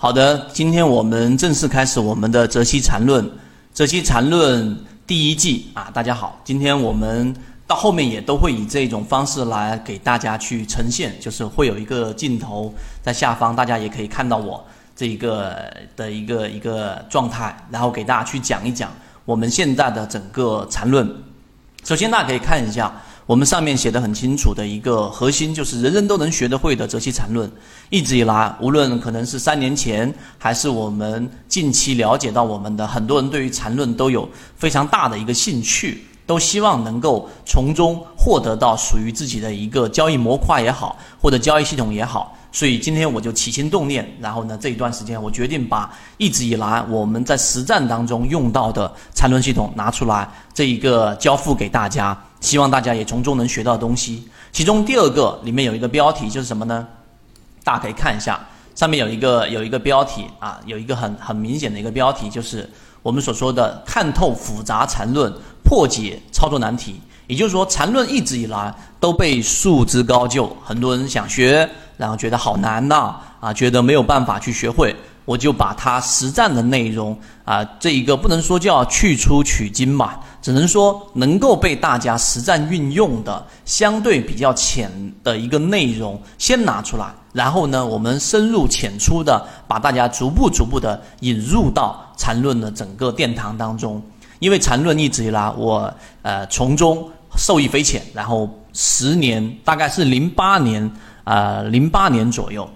好的，今天我们正式开始我们的泽西禅论，泽西禅论第一季啊，大家好，今天我们到后面也都会以这种方式来给大家去呈现，就是会有一个镜头在下方，大家也可以看到我这一个的一个一个状态，然后给大家去讲一讲我们现在的整个禅论。首先，大家可以看一下。我们上面写的很清楚的一个核心，就是人人都能学得会的《择期禅论》。一直以来，无论可能是三年前，还是我们近期了解到我们的很多人对于禅论都有非常大的一个兴趣，都希望能够从中获得到属于自己的一个交易模块也好，或者交易系统也好。所以今天我就起心动念，然后呢，这一段时间我决定把一直以来我们在实战当中用到的缠论系统拿出来，这一个交付给大家，希望大家也从中能学到东西。其中第二个里面有一个标题就是什么呢？大家可以看一下，上面有一个有一个标题啊，有一个很很明显的一个标题，就是我们所说的看透复杂缠论，破解操作难题。也就是说，缠论一直以来都被束之高就，很多人想学。然后觉得好难呐，啊，觉得没有办法去学会，我就把它实战的内容啊，这一个不能说叫去粗取精嘛，只能说能够被大家实战运用的相对比较浅的一个内容先拿出来，然后呢，我们深入浅出的把大家逐步逐步的引入到禅论的整个殿堂当中，因为禅论一直以来我呃从中受益匪浅，然后十年大概是零八年。呃，零八年左右，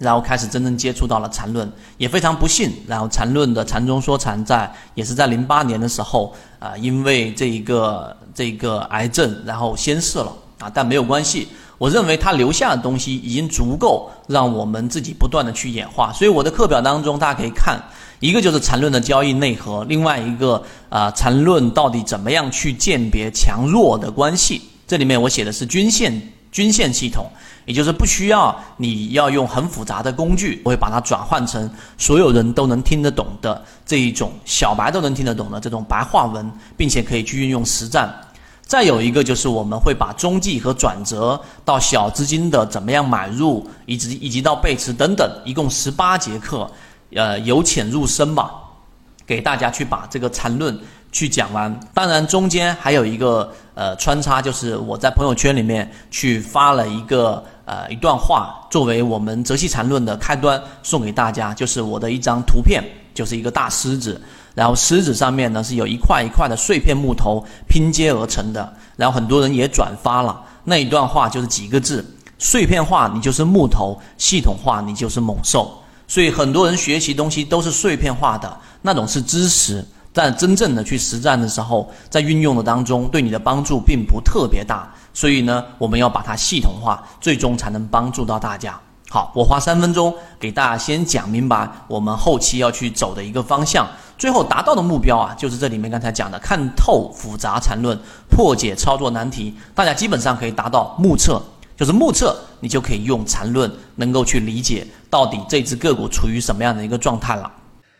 然后开始真正接触到了禅论，也非常不幸，然后禅论的禅中说禅在也是在零八年的时候啊，因为这一个这一个癌症，然后先逝了啊，但没有关系，我认为他留下的东西已经足够让我们自己不断的去演化，所以我的课表当中大家可以看，一个就是禅论的交易内核，另外一个啊禅论到底怎么样去鉴别强弱的关系，这里面我写的是均线均线系统。也就是不需要你要用很复杂的工具，我会把它转换成所有人都能听得懂的这一种小白都能听得懂的这种白话文，并且可以去运用实战。再有一个就是我们会把中继和转折到小资金的怎么样买入，以及以及到背驰等等，一共十八节课，呃，由浅入深吧，给大家去把这个缠论。去讲完，当然中间还有一个呃穿插，就是我在朋友圈里面去发了一个呃一段话，作为我们泽西禅论的开端送给大家，就是我的一张图片，就是一个大狮子，然后狮子上面呢是有一块一块的碎片木头拼接而成的，然后很多人也转发了那一段话，就是几个字：碎片化你就是木头，系统化你就是猛兽。所以很多人学习东西都是碎片化的，那种是知识。但真正的去实战的时候，在运用的当中，对你的帮助并不特别大。所以呢，我们要把它系统化，最终才能帮助到大家。好，我花三分钟给大家先讲明白我们后期要去走的一个方向，最后达到的目标啊，就是这里面刚才讲的看透复杂缠论，破解操作难题。大家基本上可以达到目测，就是目测，你就可以用缠论能够去理解到底这只个股处于什么样的一个状态了。